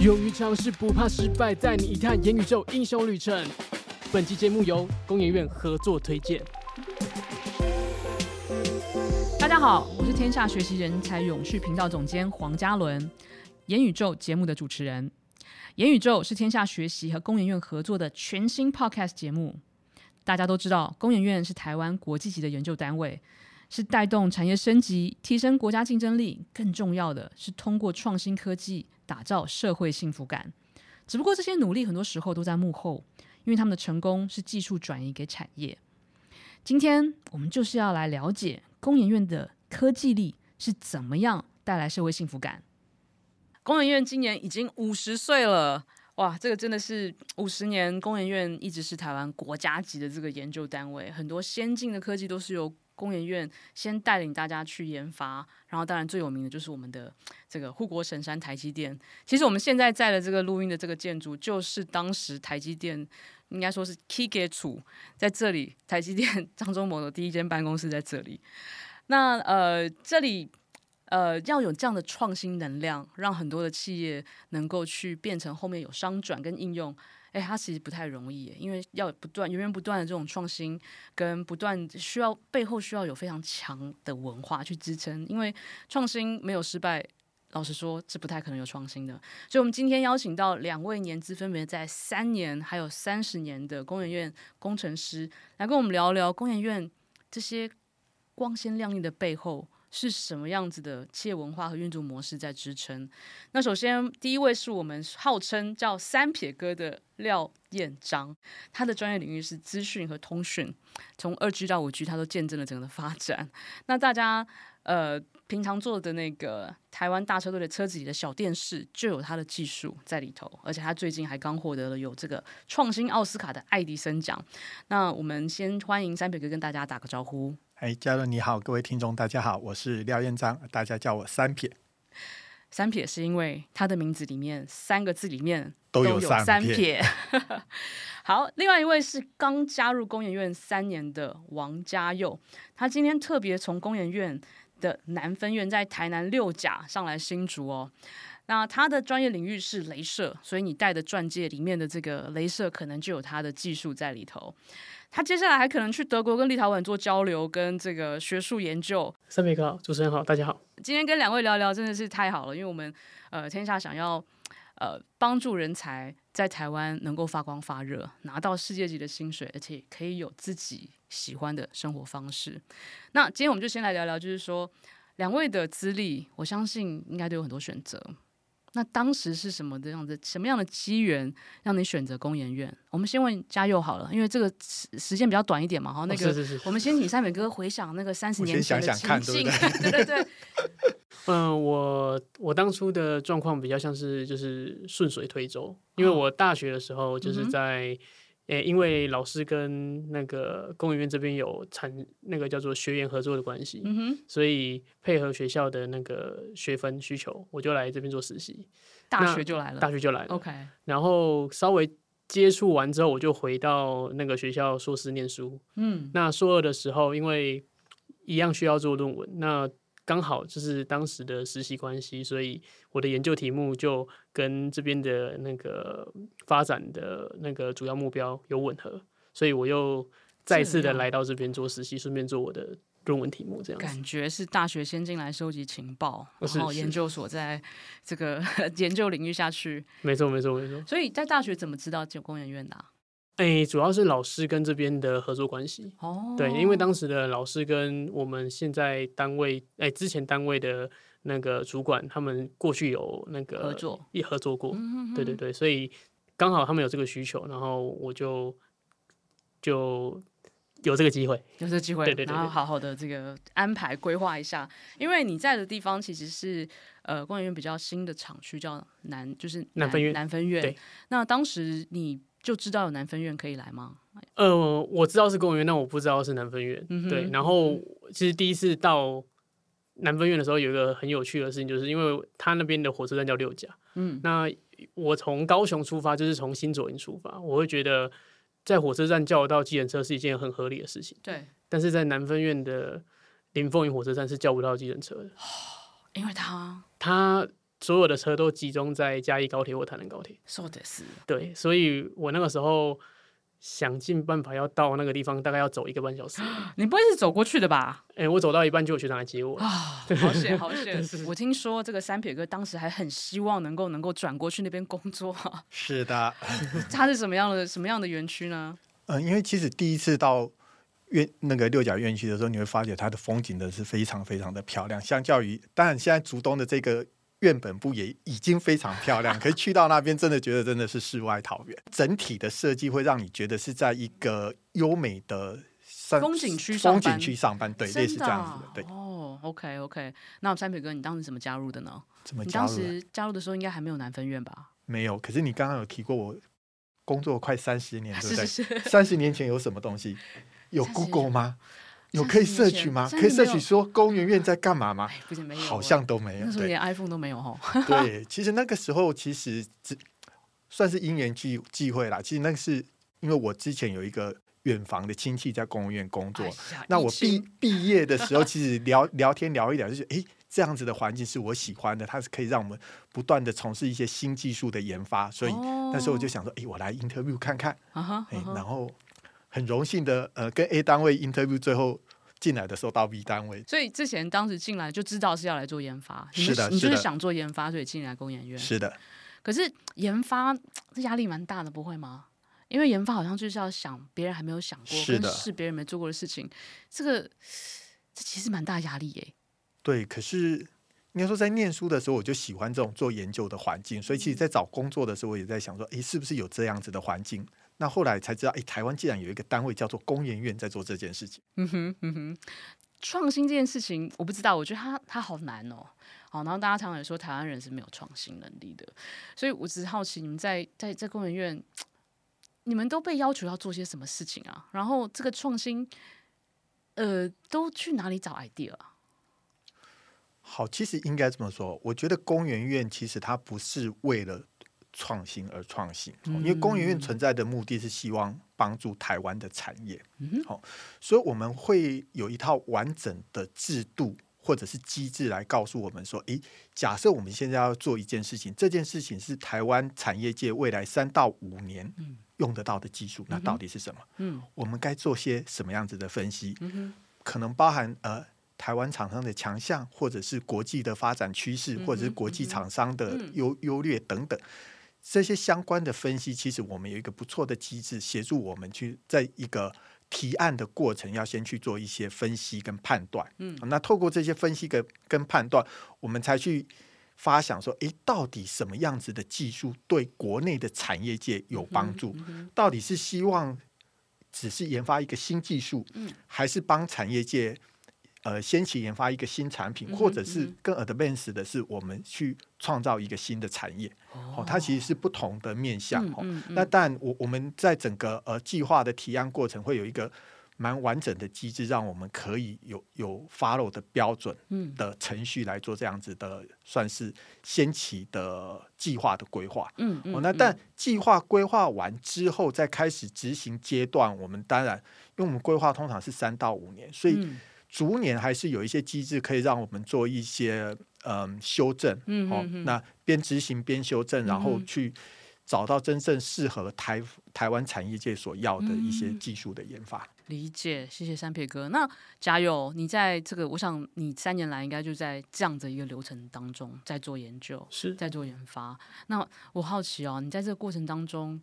勇于尝试，不怕失败，带你一探元宇宙英雄旅程。本期节目由工研院合作推荐。大家好，我是天下学习人才永续频道总监黄嘉伦，元宇宙节目的主持人。元宇宙是天下学习和工研院合作的全新 Podcast 节目。大家都知道，工研院是台湾国际级的研究单位，是带动产业升级、提升国家竞争力。更重要的是，通过创新科技。打造社会幸福感，只不过这些努力很多时候都在幕后，因为他们的成功是技术转移给产业。今天我们就是要来了解工研院的科技力是怎么样带来社会幸福感。工研院今年已经五十岁了，哇，这个真的是五十年，工研院一直是台湾国家级的这个研究单位，很多先进的科技都是由工研院先带领大家去研发，然后当然最有名的就是我们的这个护国神山台积电。其实我们现在在的这个录音的这个建筑，就是当时台积电应该说是 key gate 在这里，台积电张忠谋的第一间办公室在这里。那呃，这里呃要有这样的创新能量，让很多的企业能够去变成后面有商转跟应用。哎，它其实不太容易，因为要不断源源不断的这种创新，跟不断需要背后需要有非常强的文化去支撑。因为创新没有失败，老实说是不太可能有创新的。所以，我们今天邀请到两位年资分别在三年还有三十年的工研院工程师，来跟我们聊聊工研院这些光鲜亮丽的背后。是什么样子的企业文化和运作模式在支撑？那首先第一位是我们号称叫三撇哥的廖彦章，他的专业领域是资讯和通讯，从二 G 到五 G，他都见证了整个的发展。那大家呃平常做的那个台湾大车队的车子里的小电视，就有他的技术在里头，而且他最近还刚获得了有这个创新奥斯卡的爱迪生奖。那我们先欢迎三撇哥跟大家打个招呼。哎，嘉伦你好，各位听众大家好，我是廖彦章，大家叫我三撇。三撇是因为他的名字里面三个字里面都有三撇。好，另外一位是刚加入工研院三年的王嘉佑，他今天特别从工研院的南分院在台南六甲上来新竹哦。那他的专业领域是镭射，所以你戴的钻戒里面的这个镭射可能就有他的技术在里头。他接下来还可能去德国跟立陶宛做交流，跟这个学术研究。三美哥好，主持人好，大家好。今天跟两位聊聊真的是太好了，因为我们呃天下想要呃帮助人才在台湾能够发光发热，拿到世界级的薪水，而且可以有自己喜欢的生活方式。那今天我们就先来聊聊，就是说两位的资历，我相信应该都有很多选择。那当时是什么的样子？什么样的机缘让你选择工研院？我们先问嘉佑好了，因为这个时时间比较短一点嘛。哈，那个，我们先请三美哥回想那个三十年前的情境。对对对。嗯，我我当初的状况比较像是就是顺水推舟，因为我大学的时候就是在。诶，因为老师跟那个公务院这边有产那个叫做学员合作的关系，嗯哼，所以配合学校的那个学分需求，我就来这边做实习。大学就来了，大学就来了。OK，然后稍微接触完之后，我就回到那个学校硕士念书。嗯，那硕二的时候，因为一样需要做论文，那。刚好就是当时的实习关系，所以我的研究题目就跟这边的那个发展的那个主要目标有吻合，所以我又再次的来到这边做实习，顺便做我的论文题目。这样感觉是大学先进来收集情报，然后研究所在这个 研究领域下去。没错，没错，没错。所以在大学怎么知道就工研院的啊？哎、欸，主要是老师跟这边的合作关系。哦，对，因为当时的老师跟我们现在单位，哎、欸，之前单位的那个主管，他们过去有那个合作，也合作过。嗯、哼哼对对对，所以刚好他们有这个需求，然后我就就有这个机会，有这个机会，对对对，然后好好的这个安排规划一下。因为你在的地方其实是呃，工研院比较新的厂区，叫南，就是南，南分院。南分院。对，那当时你。就知道有南分院可以来吗？呃，我知道是工研院，但我不知道是南分院。嗯、对，然后其实第一次到南分院的时候，有一个很有趣的事情，就是因为他那边的火车站叫六甲。嗯，那我从高雄出发，就是从新左营出发，我会觉得在火车站叫得到计程车是一件很合理的事情。对，但是在南分院的林凤营火车站是叫不到计程车的，因为他他所有的车都集中在嘉义高铁或台南高铁。说的是。对，所以我那个时候想尽办法要到那个地方，大概要走一个半小时。你不会是走过去的吧？哎、欸，我走到一半就有学长来接我。啊，好险好险！我听说这个三撇哥当时还很希望能够能够转过去那边工作。是的。他是什么样的什么样的园区呢？嗯、呃，因为其实第一次到院那个六甲院区的时候，你会发觉它的风景的是非常非常的漂亮。相较于，当然现在竹东的这个。院本部也已经非常漂亮，可是去到那边真的觉得真的是世外桃源。整体的设计会让你觉得是在一个优美的风景区风景区上班，对，类似这样子的，对。哦，OK OK，那三撇哥，你当时怎么加入的呢？怎么加入？你当时加入的时候应该还没有南分院吧？没有。可是你刚刚有提过，我工作快三十年，对不对？三十年前有什么东西？有 Google 吗？有可以摄取吗？可以摄取说工研院在干嘛吗？好像都没有。那时候连 iPhone 都没有哈。对，其实那个时候其实只算是因缘际际会啦。其实那个是因为我之前有一个远房的亲戚在工研院工作，哎、那我毕毕业的时候，其实聊聊天聊一聊，就是哎，这样子的环境是我喜欢的，它是可以让我们不断的从事一些新技术的研发，所以那时候我就想说，哎，我来 interview 看看，哎，然后。很荣幸的，呃，跟 A 单位 interview，最后进来的时候到 B 单位。所以之前当时进来就知道是要来做研发，是的，你就是想做研发，所以进来工研院。是的。可是研发这压力蛮大的，不会吗？因为研发好像就是要想别人还没有想过，是的，跟试别人没做过的事情，这个这其实蛮大压力耶。对，可是应该说在念书的时候我就喜欢这种做研究的环境，所以其实，在找工作的时候我也在想说，哎，是不是有这样子的环境？那后来才知道，哎，台湾竟然有一个单位叫做工研院在做这件事情。嗯哼，嗯哼，创新这件事情，我不知道，我觉得它它好难哦。好，然后大家常常也说台湾人是没有创新能力的，所以我只是好奇，你们在在在工研院，你们都被要求要做些什么事情啊？然后这个创新，呃，都去哪里找 idea 啊？好，其实应该这么说，我觉得工研院其实它不是为了。创新而创新，因为工研院存在的目的是希望帮助台湾的产业，好，所以我们会有一套完整的制度或者是机制来告诉我们说，诶，假设我们现在要做一件事情，这件事情是台湾产业界未来三到五年用得到的技术，那到底是什么？嗯，我们该做些什么样子的分析？可能包含呃台湾厂商的强项，或者是国际的发展趋势，或者是国际厂商的优优劣等等。这些相关的分析，其实我们有一个不错的机制，协助我们去在一个提案的过程，要先去做一些分析跟判断。嗯，那透过这些分析跟跟判断，我们才去发想说，诶，到底什么样子的技术对国内的产业界有帮助？嗯嗯、到底是希望只是研发一个新技术，嗯、还是帮产业界？呃，先期研发一个新产品，或者是更 advanced 的是，我们去创造一个新的产业。哦，它其实是不同的面向。哦，那但我我们在整个呃计划的提案过程，会有一个蛮完整的机制，让我们可以有有 follow 的标准的程序来做这样子的，算是先期的计划的规划。嗯哦，那但计划规划完之后，再开始执行阶段，我们当然，因为我们规划通常是三到五年，所以。逐年还是有一些机制可以让我们做一些嗯修正，嗯哼哼，哦，那边执行边修正，然后去找到真正适合台台湾产业界所要的一些技术的研发。嗯、理解，谢谢三撇哥。那加油，你在这个，我想你三年来应该就在这样的一个流程当中在做研究，是在做研发。那我好奇哦，你在这个过程当中，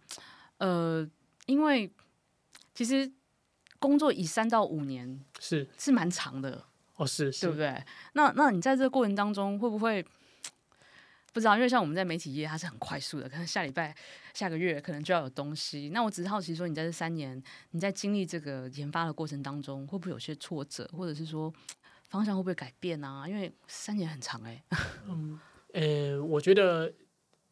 呃，因为其实。工作以三到五年是是蛮长的哦，是，是对不对？那那你在这个过程当中会不会 不知道？因为像我们在媒体业，它是很快速的，可能下礼拜、下个月可能就要有东西。那我只是好奇说，你在这三年，你在经历这个研发的过程当中，会不会有些挫折，或者是说 方向会不会改变啊？因为三年很长哎、欸。嗯，呃，我觉得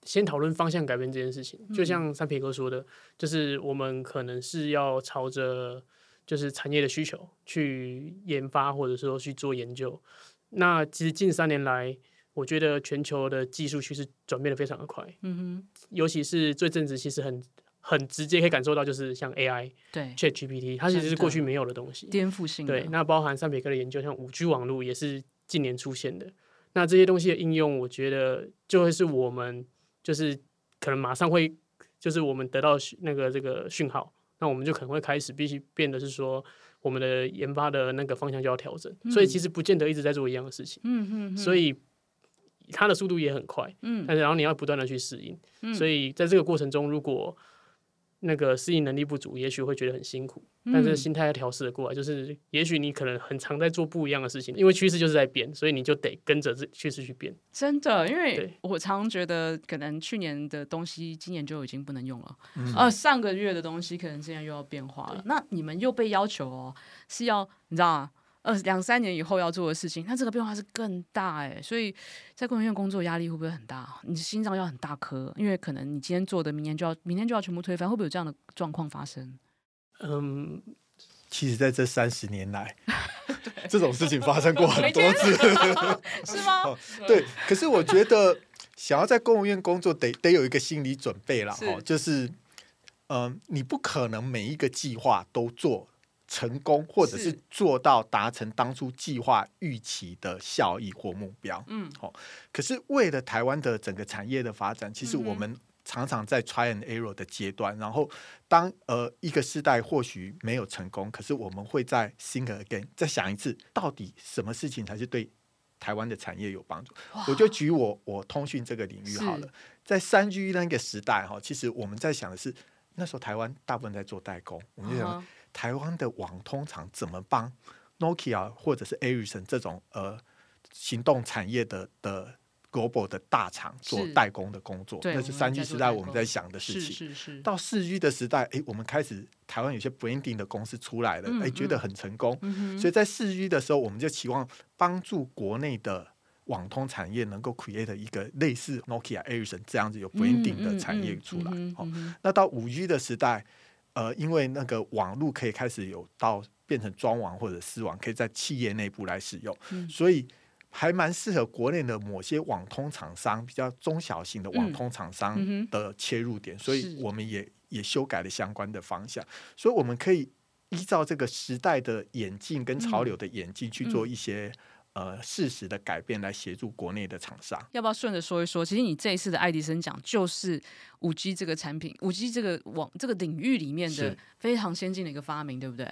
先讨论方向改变这件事情，就像三皮哥说的，就是我们可能是要朝着。就是产业的需求去研发，或者说去做研究。那其实近三年来，我觉得全球的技术趋势转变的非常的快。嗯哼，尤其是最近子，其实很很直接可以感受到，就是像 AI，对，ChatGPT，它其实是过去没有的东西，颠覆性的。对，那包含三撇哥的研究，像五 G 网络也是近年出现的。那这些东西的应用，我觉得就会是我们就是可能马上会就是我们得到那个这个讯号，那我们就可能会开始必须变得是说我们的研发的那个方向就要调整，嗯、所以其实不见得一直在做一样的事情。嗯嗯嗯、所以它的速度也很快。嗯。但是然后你要不断的去适应。嗯、所以在这个过程中，如果那个适应能力不足，也许会觉得很辛苦，但是心态要调试的过来，就是也许你可能很常在做不一样的事情，因为趋势就是在变，所以你就得跟着这趋势去变。真的，因为我常觉得，可能去年的东西今年就已经不能用了，嗯、呃，上个月的东西可能现在又要变化了。那你们又被要求哦，是要你知道吗？呃，两三年以后要做的事情，那这个变化是更大哎，所以在工研院工作压力会不会很大？你的心脏要很大颗，因为可能你今天做的，明年就要明天就要全部推翻，会不会有这样的状况发生？嗯，其实在这三十年来，这种事情发生过很多次，是吗？哦，对，可是我觉得想要在公务院工作得，得得有一个心理准备了哈，就是嗯、呃，你不可能每一个计划都做。成功，或者是做到达成当初计划预期的效益或目标。嗯，好。可是为了台湾的整个产业的发展，其实我们常常在 try and error 的阶段。然后当呃一个时代或许没有成功，可是我们会在 think again，再想一次，到底什么事情才是对台湾的产业有帮助？我就举我我通讯这个领域好了，在三 G 那个时代哈，其实我们在想的是，那时候台湾大部分在做代工，我们就想。台湾的网通厂怎么帮 Nokia 或者是 Ericsson 这种呃行动产业的的 global 的大厂做代工的工作？那是三 G 时代我们在想的事情。到四 G 的时代，哎，我们开始台湾有些 branding 的公司出来了，哎，觉得很成功。嗯、所以在四 G 的时候，我们就期望帮助国内的网通产业能够 create 一个类似 Nokia、Ericsson 这样子有 branding 的产业出来。好，那到五 G 的时代。呃，因为那个网络可以开始有到变成专网或者私网，可以在企业内部来使用，嗯、所以还蛮适合国内的某些网通厂商，比较中小型的网通厂商的切入点，所以我们也也修改了相关的方向，所以我们可以依照这个时代的演进跟潮流的演进去做一些。呃，适时的改变来协助国内的厂商，要不要顺着说一说？其实你这一次的爱迪生奖就是五 G 这个产品，五 G 这个网这个领域里面的非常先进的一个发明，对不对？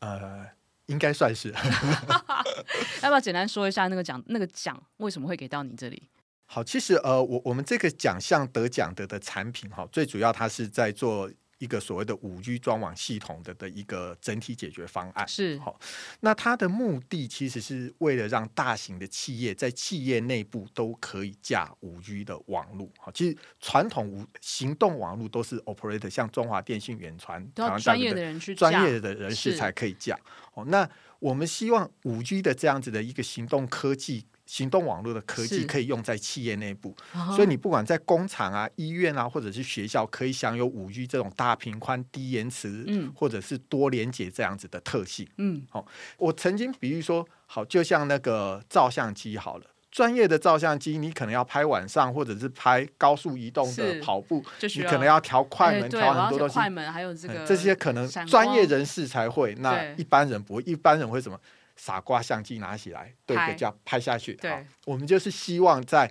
呃，应该算是。要不要简单说一下那个奖？那个奖为什么会给到你这里？好，其实呃，我我们这个奖项得奖的的产品哈，最主要它是在做。一个所谓的五 G 专网系统的的一个整体解决方案是好，那它的目的其实是为了让大型的企业在企业内部都可以架五 G 的网络。好，其实传统五行动网络都是 operator，像中华电信、远传，都要专业的人去专业的人士才可以架。哦，那我们希望五 G 的这样子的一个行动科技。行动网络的科技可以用在企业内部，所以你不管在工厂啊、医院啊，或者是学校，可以享有五 G 这种大频宽、低延迟，嗯，或者是多连接这样子的特性，嗯，好，我曾经比喻说，好，就像那个照相机好了，专业的照相机，你可能要拍晚上，或者是拍高速移动的跑步，你可能要调快门，调很多东西，快门还有这个这些可能专业人士才会，那一般人不会，一般人会什么？傻瓜相机拿起来，对着这样拍下去。对，我们就是希望在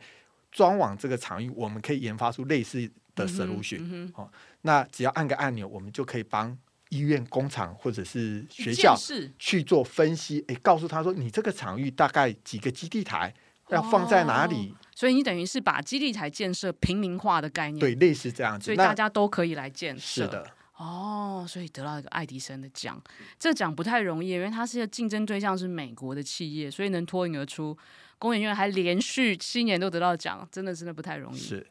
装网这个场域，我们可以研发出类似的 solution。哦、嗯嗯，那只要按个按钮，我们就可以帮医院、工厂或者是学校去做分析。哎，告诉他说，你这个场域大概几个基地台要放在哪里？哦、所以你等于是把基地台建设平民化的概念，对，类似这样子，所以大家都可以来建设。是的。哦，所以得到一个爱迪生的奖，这奖不太容易，因为它是一个竞争对象是美国的企业，所以能脱颖而出，工研院还连续七年都得到奖，真的真的不太容易。是，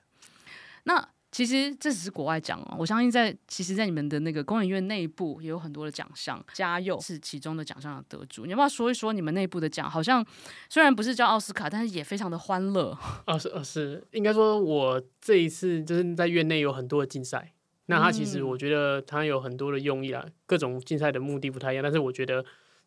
那其实这只是国外奖哦，我相信在其实，在你们的那个工研院内部也有很多的奖项，嘉佑是其中的奖项的得主，你要不要说一说你们内部的奖？好像虽然不是叫奥斯卡，但是也非常的欢乐。哦，是哦，是，应该说我这一次就是在院内有很多的竞赛。那它其实，我觉得它有很多的用意啊，各种竞赛的目的不太一样，但是我觉得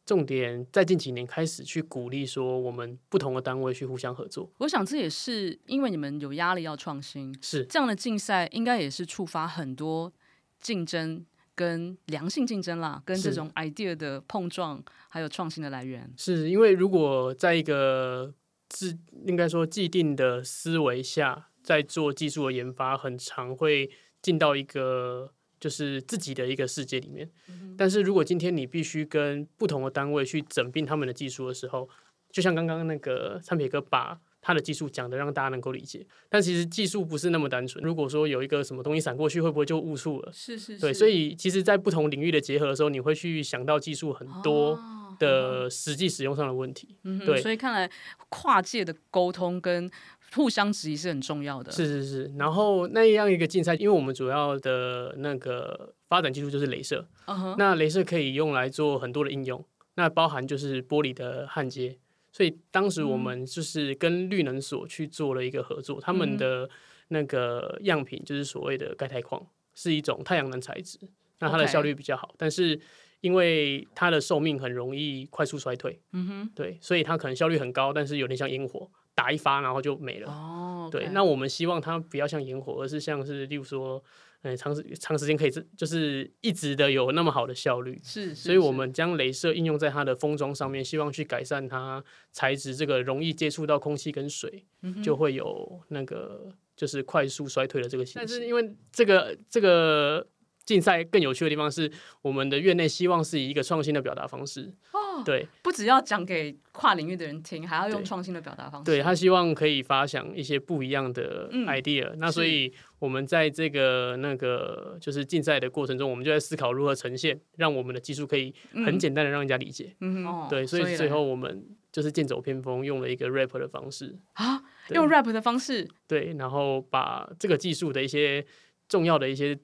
重点在近几年开始去鼓励说，我们不同的单位去互相合作。我想这也是因为你们有压力要创新，是这样的竞赛应该也是触发很多竞争跟良性竞争啦，跟这种 idea 的碰撞还有创新的来源。是因为如果在一个自应该说既定的思维下，在做技术的研发，很常会进到一个就是自己的一个世界里面。嗯、但是如果今天你必须跟不同的单位去整并他们的技术的时候，就像刚刚那个参撇哥把他的技术讲的让大家能够理解，但其实技术不是那么单纯。如果说有一个什么东西闪过去，会不会就误触了？是是是。对，所以其实，在不同领域的结合的时候，你会去想到技术很多的实际使用上的问题。嗯、对，所以看来跨界的沟通跟互相质疑是很重要的。是是是。然后那样一个竞赛，因为我们主要的那个发展技术就是镭射。Uh-huh. 那镭射可以用来做很多的应用，那包含就是玻璃的焊接。所以当时我们就是跟绿能所去做了一个合作，嗯、他们的那个样品就是所谓的钙钛矿，是一种太阳能材质，那它的效率比较好.但是因为它的寿命很容易快速衰退，嗯哼，对，所以它可能效率很高，但是有点像烟火，打一发然后就没了。哦.对，那我们希望它不要像烟火，而是像是例如说。嗯，长时长时间可以就是一直的有那么好的效率，是，是，所以我们将镭射应用在它的封装上面，希望去改善它材质这个容易接触到空气跟水，嗯，就会有那个就是快速衰退的这个形式。但是因为这个这个。竞赛更有趣的地方是，我们的院内希望是以一个创新的表达方式。哦，对，不只要讲给跨领域的人听，还要用创新的表达方式。对，他希望可以发想一些不一样的 idea。嗯，那所以我们在这个那个就是竞赛的过程中，我们就在思考如何呈现，让我们的技术可以很简单的让人家理解。嗯，对，所以最后我们就是剑走偏锋，用了一个 rap 的方式啊，用 rap 的方式，对，然后把这个技术的一些重要的一些。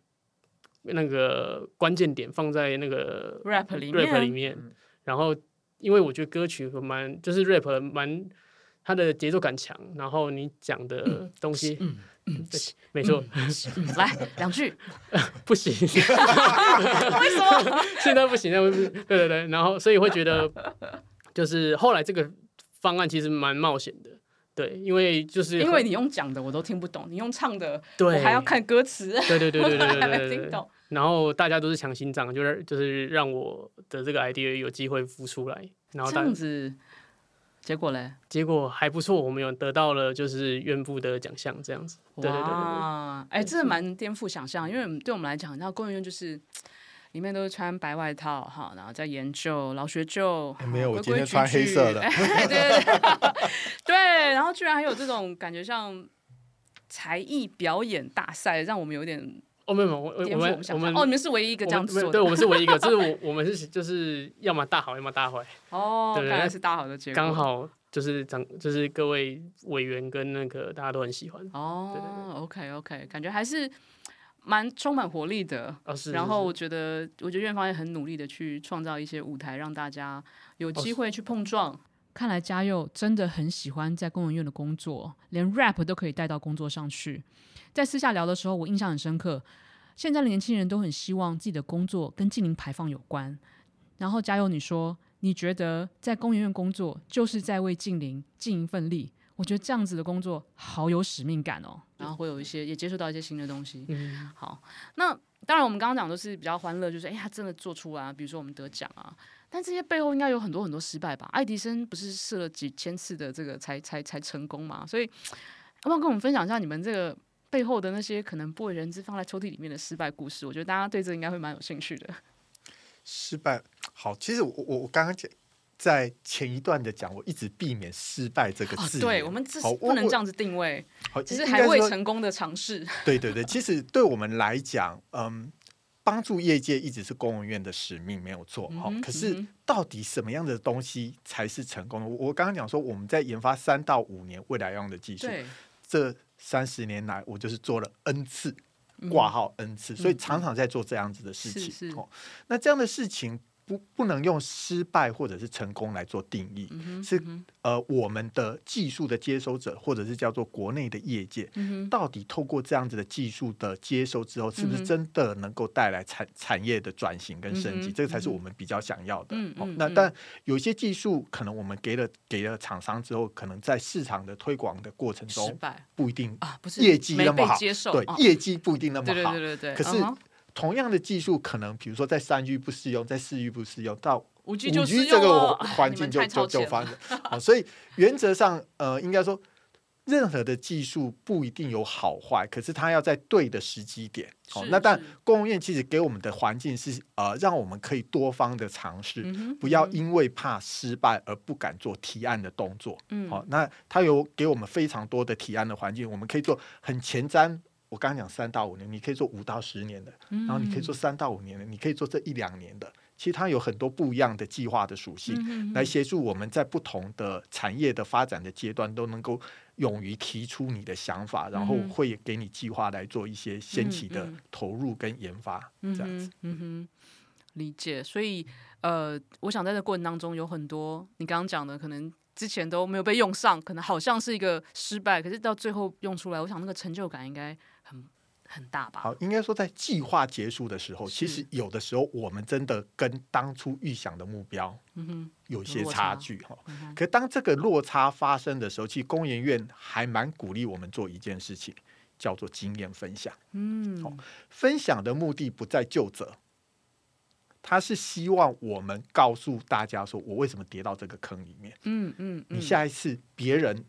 那个关键点放在那个 rap 里面，rap 里面，然后因为我觉得歌曲蛮就是 rap 蛮它的节奏感强，然后你讲的东西，嗯嗯，没错，来 两句，不行，为什么？现在不行，对对对，然后所以会觉得就是后来这个方案其实蛮冒险的。对，因为就是因为你用讲的我都听不懂，你用唱的，我还要看歌词，对对对对对对，还没听懂。然后大家都是强心脏，就是就是让我的这个 idea 有机会孵出来。然后这样子，结果嘞？结果还不错，我们有得到了就是院部的奖项，这样子。对对对对，哎，这蛮颠覆想象，因为对我们来讲，那工研院就是。里面都是穿白外套哈，然后在研究老学究。没有，我今天穿黑色的。对对对，对，然后居然还有这种感觉像才艺表演大赛，让我们有点哦，没有没有，我我们我们哦，你们是唯一一个这样子做的，对，我们是唯一一个，就是我 我们是就是要么大好，要么大坏。哦，对，看来是大好的结果。刚好就是长，就是各位委员跟那个大家都很喜欢。哦，对对对，OK OK，感觉还是。蛮充满活力的，哦、是是是，然后我觉得，我觉得院方也很努力的去创造一些舞台，让大家有机会去碰撞。哦、看来嘉佑真的很喜欢在工研院的工作，连 rap 都可以带到工作上去。在私下聊的时候，我印象很深刻。现在的年轻人都很希望自己的工作跟净零排放有关。然后嘉佑，你说你觉得在工研院工作就是在为净零尽一份力？我觉得这样子的工作好有使命感哦，然后会有一些也接触到一些新的东西。嗯，好，那当然我们刚刚讲都是比较欢乐，就是哎，呀真的做出来，比如说我们得奖啊，但这些背后应该有很多很多失败吧？爱迪生不是试了几千次的这个才才才成功嘛？所以要不要跟我们分享一下你们这个背后的那些可能不为人知放在抽屉里面的失败故事？我觉得大家对这应该会蛮有兴趣的。失败好，其实我我我刚刚讲。在前一段的讲，我一直避免“失败”这个字。哦，对，我们这不能这样子定位。好，其实还未成功的尝试。对对对，其实对我们来讲，嗯，帮助业界一直是公务院的使命，没有错。好，嗯，可是到底什么样的东西才是成功的？我我刚刚讲说，我们在研发三到五年未来要用的技术，这三十年来，我就是做了 N 次挂号 N 次，嗯，所以常常在做这样子的事情。哦，那这样的事情。不不能用失败或者是成功来做定义，是呃我们的技术的接收者，或者是叫做国内的业界，嗯、到底透过这样子的技术的接收之后，是不是真的能够带来产产业的转型跟升级？嗯、这个才是我们比较想要的。那但有些技术可能我们给了给了厂商之后，可能在市场的推广的过程中不一定啊，不是业绩那么好，对、哦、业绩不一定那么好，对对对对对，可是。同样的技术，可能比如说在三域不适用，在四域不适用，到五 G G 这个环境就就就发生。好，所以原则上，呃，应该说。任何的技术不一定有好坏，可是它要在对的时机点。好，那但工研院其实给我们的环境是呃，让我们可以多方的尝试，嗯、不要因为怕失败而不敢做提案的动作。嗯，好，那它有给我们非常多的提案的环境，我们可以做很前瞻。我刚刚讲三到五年，你可以做五到十年的，然后你可以做三到五年的，你可以做这一两年的。其实它有很多不一样的计划的属性，来协助我们在不同的产业的发展的阶段都能够。勇于提出你的想法，然后会给你计划来做一些先期的投入跟研发，嗯、这样子。嗯哼，理解。所以，呃，我想在这过程当中有很多你刚刚讲的，可能之前都没有被用上，可能好像是一个失败，可是到最后用出来，我想那个成就感应该很。大吧？好，应该说在计划结束的时候，其实有的时候我们真的跟当初预想的目标，有些差距哈。可当这个落差发生的时候，其实工研院还蛮鼓励我们做一件事情，叫做经验分享。嗯，好，分享的目的不在就责，他是希望我们告诉大家说，我为什么跌到这个坑里面。嗯嗯，你下一次别人。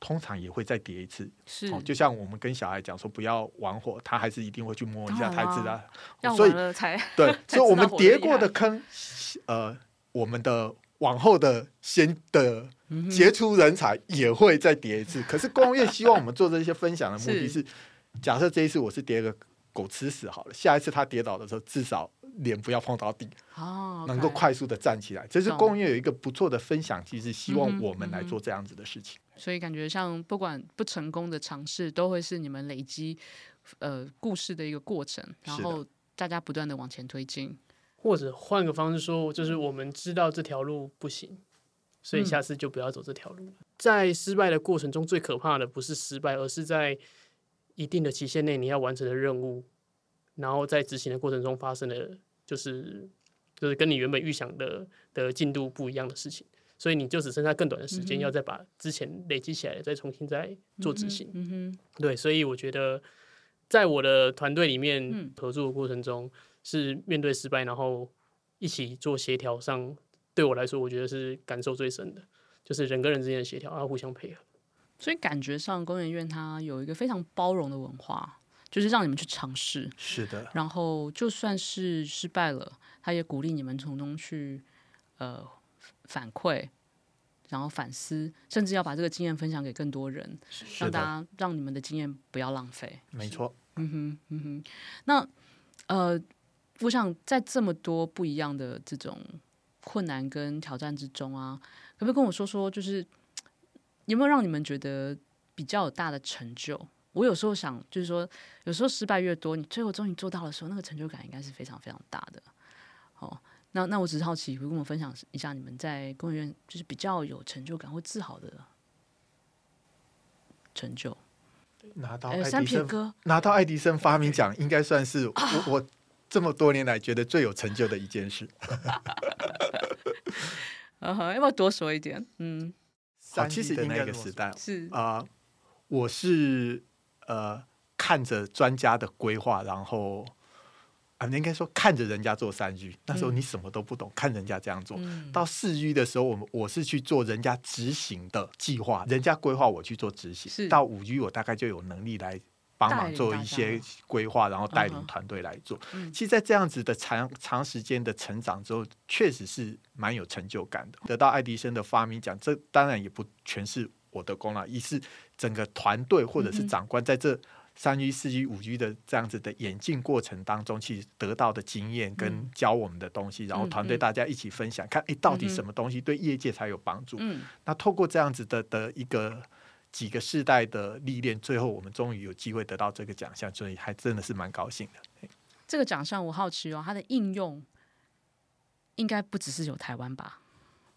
通常也会再跌一次，是、哦，就像我们跟小孩讲说不要玩火，他还是一定会去摸一下，才知道。所以才对，所以我们跌过的坑，呃，我们的往后的先的杰出人才也会再跌一次。嗯、可是工业希望我们做这些分享的目的 是，是假设这一次我是跌个狗吃屎好了，下一次他跌倒的时候至少。脸不要碰到地，哦 okay、能够快速的站起来，这是工业有一个不错的分享机制，希望我们来做这样子的事情。所以感觉像不管不成功的尝试，都会是你们累积呃故事的一个过程，然后大家不断的往前推进。或者换个方式说，就是我们知道这条路不行，所以下次就不要走这条路。嗯、在失败的过程中，最可怕的不是失败，而是在一定的期限内你要完成的任务。然后在执行的过程中发生的，就是就是跟你原本预想的的进度不一样的事情，所以你就只剩下更短的时间，要再把之前累积起来，再重新再做执行。嗯哼，对，所以我觉得在我的团队里面合作的过程中，是面对失败，然后一起做协调上，对我来说，我觉得是感受最深的，就是人跟人之间的协调，要互相配合。所以感觉上，工研院它有一个非常包容的文化。就是让你们去尝试，是的。然后就算是失败了，他也鼓励你们从中去呃反馈，然后反思，甚至要把这个经验分享给更多人，让大家让你们的经验不要浪费。没错。嗯哼，嗯哼。那呃，我想在这么多不一样的这种困难跟挑战之中啊，可不可以跟我说说，就是有没有让你们觉得比较有大的成就？我有时候想，就是说，有时候失败越多，你最后终于做到的时候，那个成就感应该是非常非常大的。哦，那那我只是好奇，会跟我分享一下你们在工研院就是比较有成就感或自豪的成就。拿到爱迪生，拿到爱迪生发明奖，应该算是我我这么多年来觉得最有成就的一件事。嗯哼，要不要多说一点？嗯，好，其实那个时代是啊、呃，我是。呃，看着专家的规划，然后啊，应该说看着人家做三 G，那时候你什么都不懂，嗯、看人家这样做。嗯、到四 G 的时候，我们我是去做人家执行的计划，人家规划我去做执行。到五 G，我大概就有能力来帮忙做一些规划，然后带领团队来做。嗯、其实，在这样子的长长时间的成长之后，确实是蛮有成就感的。得到爱迪生的发明奖，这当然也不全是我的功劳，一是。整个团队或者是长官在这三 G、四 G、五 G 的这样子的演进过程当中，其实得到的经验跟教我们的东西，然后团队大家一起分享，看诶到底什么东西对业界才有帮助。嗯那透过这样子的的一个几个世代的历练，最后我们终于有机会得到这个奖项，所以还真的是蛮高兴的。这个奖项我好奇哦，它的应用应该不只是有台湾吧？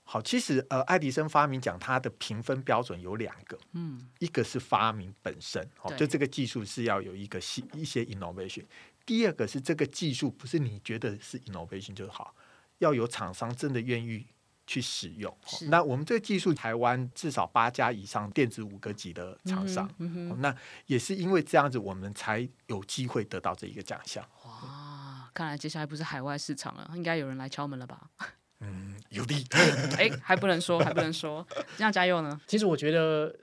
好，其实呃，爱迪生发明奖它的评分标准有两个，嗯，一个是发明本身，哦，就这个技术是要有一个新一些 innovation，第二个是这个技术不是你觉得是 innovation 就好，要有厂商真的愿意去使用。是那我们这个技术，台湾至少八家以上电子五个级的厂商，嗯嗯、那也是因为这样子，我们才有机会得到这一个奖项。哇，看来接下来不是海外市场了，应该有人来敲门了吧？嗯，有力。哎，还不能说，还不能说，这样加油呢？其实我觉得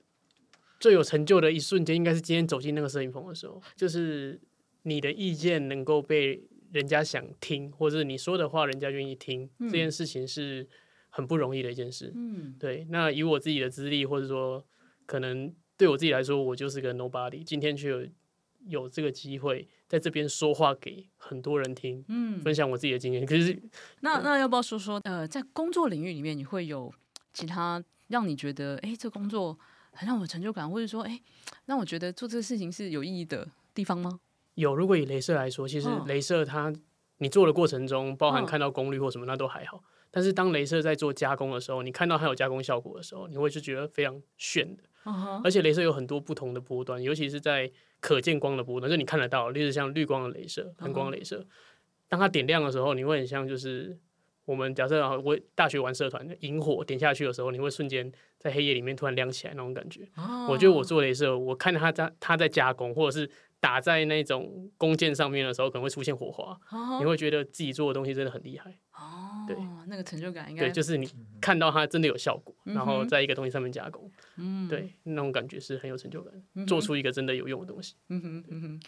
最有成就的一瞬间，应该是今天走进那个摄影棚的时候，就是你的意见能够被人家想听，或者你说的话人家愿意听，嗯、这件事情是很不容易的一件事。嗯，对。那以我自己的资历，或者说可能对我自己来说，我就是个 nobody，今天却有有这个机会在这边说话给很多人听，嗯，分享我自己的经验。可是，那那要不要说说，呃，在工作领域里面，你会有其他让你觉得，哎，这工作很让我有成就感，或者说，哎，让我觉得做这个事情是有意义的地方吗？有。如果以镭射来说，其实镭射它你做的过程中，包含看到功率或什么，那都还好。但是当镭射在做加工的时候，你看到它有加工效果的时候，你会就觉得非常炫的。而且镭射有很多不同的波段，尤其是在可见光的波段，就你看得到，例如像绿光的镭射、蓝光镭射，当它点亮的时候，你会很像就是我们假设啊，我大学玩社团，萤火点下去的时候，你会瞬间在黑夜里面突然亮起来那种感觉。我觉得我做镭射，我看它在它在加工，或者是打在那种弓箭上面的时候，可能会出现火花，你会觉得自己做的东西真的很厉害。哦对，那个成就感应该对，就是你看到它真的有效果，嗯、然后在一个东西上面加工，嗯，对，那种感觉是很有成就感，嗯、做出一个真的有用的东西。嗯哼嗯哼，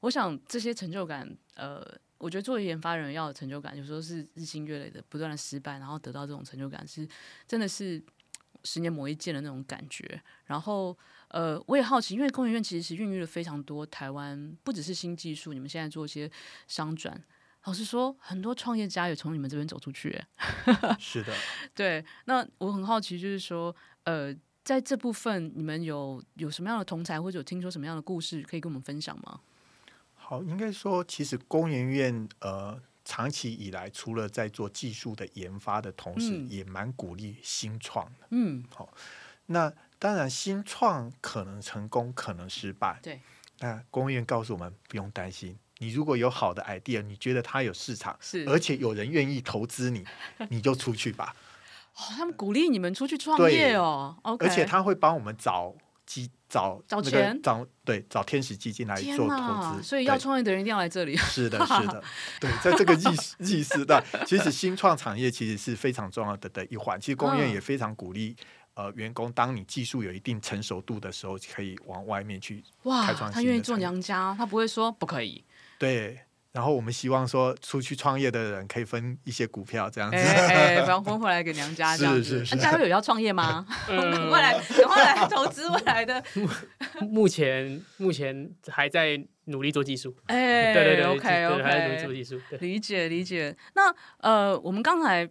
我想这些成就感，呃，我觉得作为研发人要有成就感，有时候是日积月累的不断的失败，然后得到这种成就感，是真的是十年磨一剑的那种感觉。然后，呃，我也好奇，因为工研院其实是孕育了非常多台湾，不只是新技术，你们现在做一些商转。老实说，很多创业家也从你们这边走出去。是的，对。那我很好奇，就是说，呃，在这部分，你们有有什么样的同才，或者有听说什么样的故事，可以跟我们分享吗？好，应该说，其实工研院呃，长期以来，除了在做技术的研发的同时，嗯、也蛮鼓励新创的。嗯，好。那当然，新创可能成功，可能失败。对。那工研院告诉我们，不用担心。你如果有好的 idea，你觉得它有市场，是而且有人愿意投资你，你就出去吧。哦，他们鼓励你们出去创业哦。而且他会帮我们找基找找钱找对找天使基金来做投资。所以要创业的人一定要来这里。是的，是的，对，在这个意意识的，其实新创产业其实是非常重要的的一环。其实工研院也非常鼓励。呃，员工，当你技术有一定成熟度的时候，可以往外面去开创。哇，他愿意做娘家，他不会说不可以。对，然后我们希望说，出去创业的人可以分一些股票，这样子。哎，不要分回来给娘家这样子。是是是。家有要创业吗？赶快来，赶快来投资未来的。目前目前还在努力做技术。哎，对对对，OK OK，还在努力做技术。理解理解。那呃，我们刚才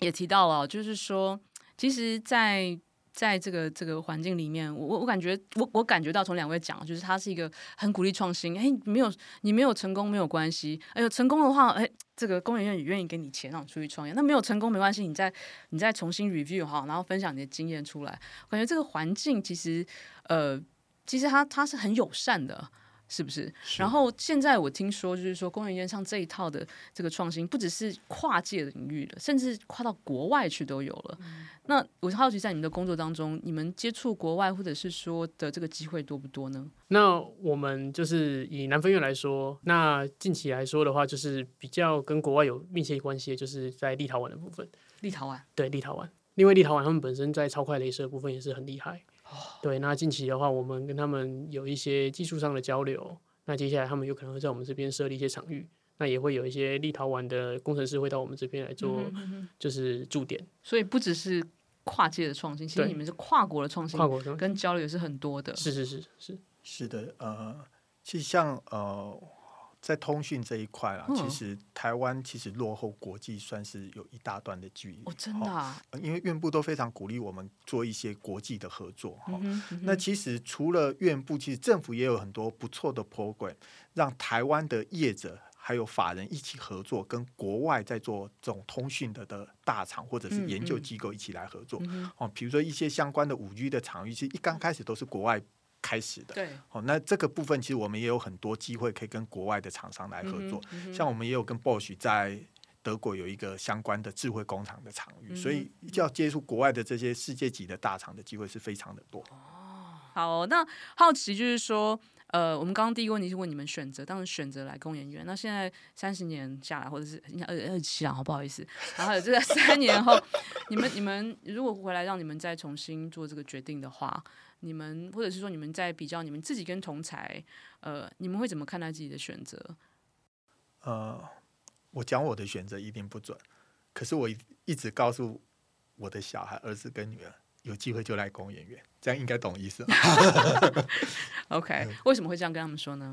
也提到了，就是说。其实在，在这个这个环境里面，我我我感觉我我感觉到从两位讲，就是他是一个很鼓励创新。哎，没有你没有成功没有关系，哎呦成功的话，哎，这个工研院也愿意给你钱让你出去创业。那没有成功没关系，你再你再重新 review 哈，然后分享你的经验出来。感觉这个环境其实呃，其实他他是很友善的。是不是？是。然后现在我听说，就是说公园院上这一套的这个创新，不只是跨界的领域了，甚至跨到国外去都有了。嗯、那我好奇，在你们的工作当中，你们接触国外或者是说的这个机会多不多呢？那我们就是以南分院来说，那近期来说的话，就是比较跟国外有密切关系的，就是在立陶宛的部分。立陶宛，对，立陶宛，因为立陶宛他们本身在超快镭射的部分也是很厉害。对，那近期的话，我们跟他们有一些技术上的交流。那接下来他们有可能会在我们这边设立一些场域，那也会有一些立陶宛的工程师会到我们这边来做，就是驻点。所以不只是跨界的创新，其实你们是跨国的创新，跨国跟交流也是很多的。是是是是是的，呃，其实像呃。在通讯这一块啊，嗯、其实台湾其实落后国际算是有一大段的距离。哦，真的、啊哦？因为院部都非常鼓励我们做一些国际的合作。哈、嗯嗯，那其实除了院部，其实政府也有很多不错的 program，让台湾的业者还有法人一起合作，跟国外在做这种通讯的的大厂或者是研究机构一起来合作。嗯嗯、哦，比如说一些相关的五 G 的场域，其实一刚开始都是国外。开始的，对，哦，那这个部分其实我们也有很多机会可以跟国外的厂商来合作，嗯嗯、像我们也有跟 Bosch 在德国有一个相关的智慧工厂的场域，嗯、所以要接触国外的这些世界级的大厂的机会是非常的多。哦，好，那好奇就是说。呃，我们刚刚第一个问题是问你们选择，当时选择来工研院。那现在三十年下来，或者是二二十七啊，好不好意思？然后这个三年后，你们你们如果回来让你们再重新做这个决定的话，你们或者是说你们在比较你们自己跟同才，呃，你们会怎么看待自己的选择？呃，我讲我的选择一定不准，可是我一直告诉我的小孩、儿子跟女儿，有机会就来公演院。这样应该懂意思。OK，为什么会这样跟他们说呢？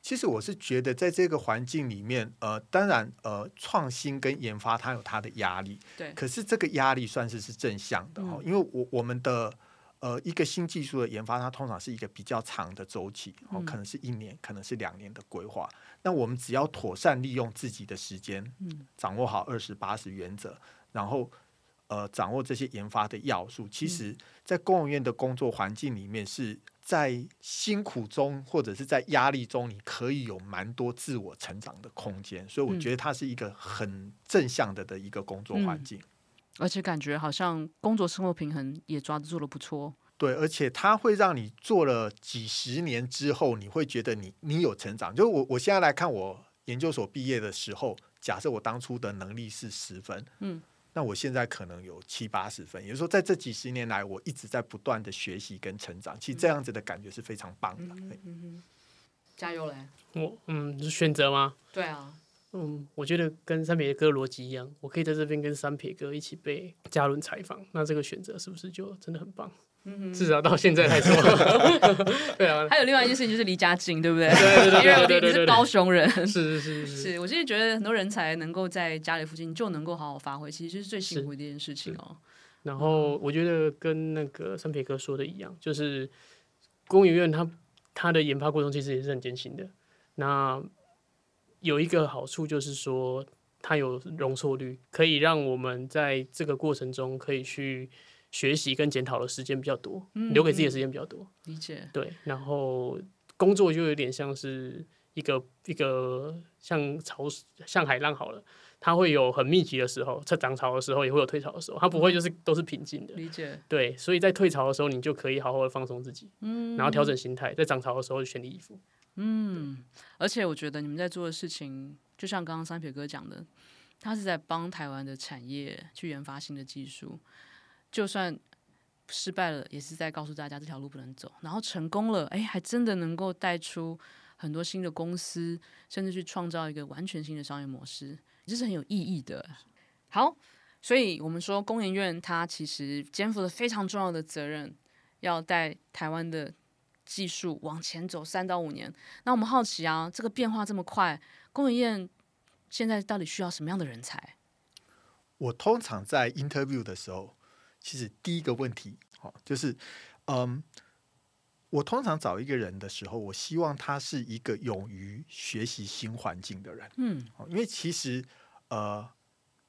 其实我是觉得，在这个环境里面，呃，当然，呃，创新跟研发它有它的压力，对。可是这个压力算是是正向的哦，嗯、因为我我们的呃一个新技术的研发，它通常是一个比较长的周期哦，可能是一年，可能是两年的规划。嗯、那我们只要妥善利用自己的时间，嗯，掌握好二十八十原则，然后。呃，掌握这些研发的要素，其实，在公务院的工作环境里面，是在辛苦中或者是在压力中，你可以有蛮多自我成长的空间。所以，我觉得它是一个很正向的的一个工作环境，嗯，而且感觉好像工作生活平衡也抓得做得不错。对，而且它会让你做了几十年之后，你会觉得你你有成长。就我我现在来看，我研究所毕业的时候，假设我当初的能力是十分，嗯。那我现在可能有七八十分，也就是说，在这几十年来，我一直在不断的学习跟成长。其实这样子的感觉是非常棒的。嗯嗯嗯、加油嘞！我嗯，是选择吗？对啊，嗯，我觉得跟三撇哥逻辑一样，我可以在这边跟三撇哥一起被嘉伦采访，那这个选择是不是就真的很棒？至少到现在来说，对啊。还有另外一件事情就是离家近，对不对？对对对，因为你是高雄人，是是是是。我其实觉得很多人才能够在家里附近就能够好好发挥，其实是最幸福的一件事情哦。然后我觉得跟那个三撇哥说的一样，就是公研院它它的研发过程其实也是很艰辛的。那有一个好处就是说，它有容错率，可以让我们在这个过程中可以去。学习跟检讨的时间比较多，嗯、留给自己的时间比较多。理解。对，然后工作就有点像是一个一个像潮像海浪好了，它会有很密集的时候，在涨潮的时候也会有退潮的时候，它不会就是都是平静的。理解。对，所以在退潮的时候，你就可以好好的放松自己，嗯，然后调整心态；在涨潮的时候就全力以赴。嗯，而且我觉得你们在做的事情，就像刚刚三撇哥讲的，他是在帮台湾的产业去研发新的技术。就算失败了，也是在告诉大家这条路不能走。然后成功了，哎，还真的能够带出很多新的公司，甚至去创造一个完全新的商业模式，这是很有意义的。好，所以我们说工研院它其实肩负了非常重要的责任，要带台湾的技术往前走三到五年。那我们好奇啊，这个变化这么快，工研院现在到底需要什么样的人才？我通常在 interview 的时候。其实第一个问题，哦，就是，嗯，我通常找一个人的时候，我希望他是一个勇于学习新环境的人，嗯，因为其实，呃，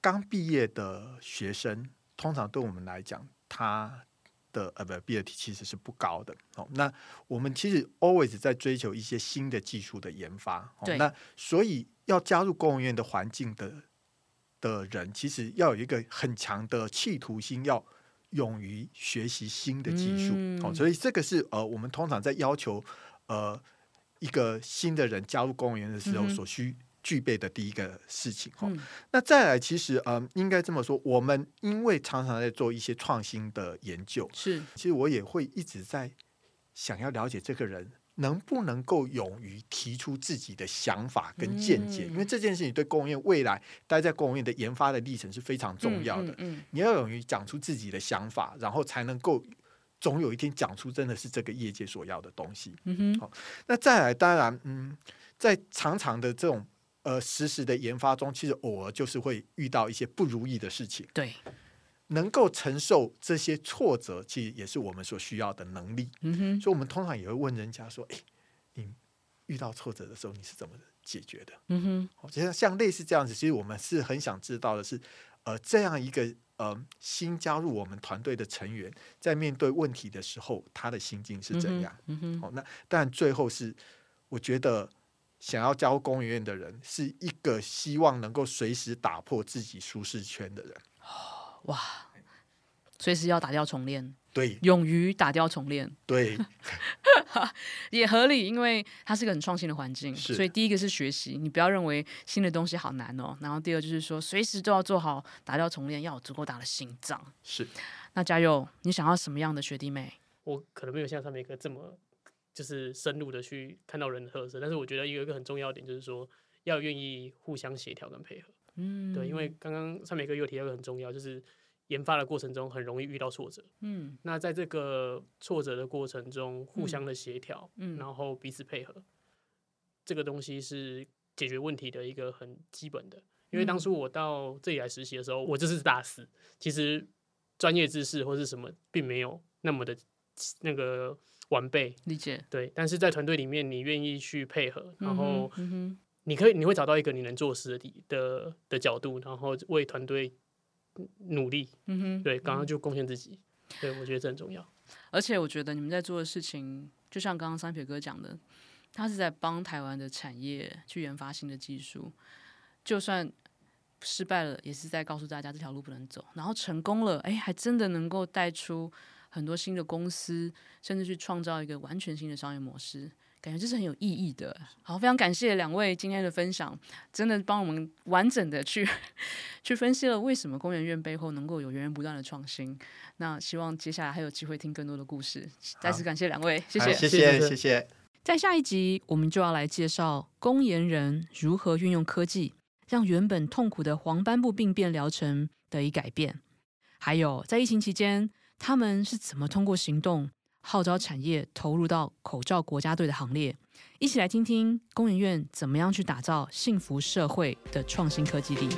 刚毕业的学生，通常对我们来讲，他的 ability 其实是不高的，哦，那我们其实 always 在追求一些新的技术的研发，对，那所以要加入工研院的环境的的人，其实要有一个很强的企图心，要。勇于学习新的技术，嗯、哦，所以这个是呃，我们通常在要求呃一个新的人加入公务员的时候所需具备的第一个事情。哈、嗯哦，那再来，其实呃，应该这么说，我们因为常常在做一些创新的研究，是，其实我也会一直在想要了解这个人。能不能够勇于提出自己的想法跟见解？嗯、因为这件事情对工研院未来待在工研院的研发的历程是非常重要的。嗯嗯嗯、你要勇于讲出自己的想法，然后才能够总有一天讲出真的是这个业界所要的东西。那再来，当然，嗯，在长长的这种呃实时的研发中，其实偶尔就是会遇到一些不如意的事情。对。能够承受这些挫折，其实也是我们所需要的能力。嗯哼，所以，我们通常也会问人家说：“诶，你遇到挫折的时候，你是怎么解决的？”嗯哼，好，就像像类似这样子，其实我们是很想知道的是，呃，这样一个呃新加入我们团队的成员，在面对问题的时候，他的心境是怎样？嗯哼，好，那但最后是，我觉得想要加入工研院的人，是一个希望能够随时打破自己舒适圈的人。哇，随时要打掉重练。对，勇于打掉重练，对，也合理，因为它是个很创新的环境，所以第一个是学习，你不要认为新的东西好难哦。然后第二就是说，随时都要做好打掉重练，要有足够大的心脏。是，那加油！你想要什么样的学弟妹？我可能没有像上面一个这么就是深入的去看到人的特色，但是我觉得有一个很重要的点就是说，要愿意互相协调跟配合。嗯，对，因为刚刚上面一个又提到很重要，就是。研发的过程中很容易遇到挫折，嗯，那在这个挫折的过程中，互相的协调，嗯，然后彼此配合，这个东西是解决问题的一个很基本的。因为当初我到这里来实习的时候，我就是大四，其实专业知识或是什么并没有那么的那个完备，理解，对。但是在团队里面，你愿意去配合，然后你可以你会找到一个你能做事的的的角度，然后为团队。努力，嗯哼，对，刚刚就贡献自己，嗯、对，我觉得这很重要。而且我觉得你们在做的事情，就像刚刚三撇哥讲的，他是在帮台湾的产业去研发新的技术，就算失败了，也是在告诉大家这条路不能走。然后成功了，哎，还真的能够带出很多新的公司，甚至去创造一个完全新的商业模式。感觉这是很有意义的。好，非常感谢两位今天的分享，真的帮我们完整的去 去分析了为什么工研院背后能够有源源不断的创新。那希望接下来还有机会听更多的故事。再次感谢两位，谢谢，谢谢，谢谢。在下一集，我们就要来介绍工研人如何运用科技，让原本痛苦的黄斑部病变疗程得以改变。还有在疫情期间，他们是怎么通过行动，号召产业投入到口罩国家队的行列，一起来听听工研院怎么样去打造幸福社会的创新科技力。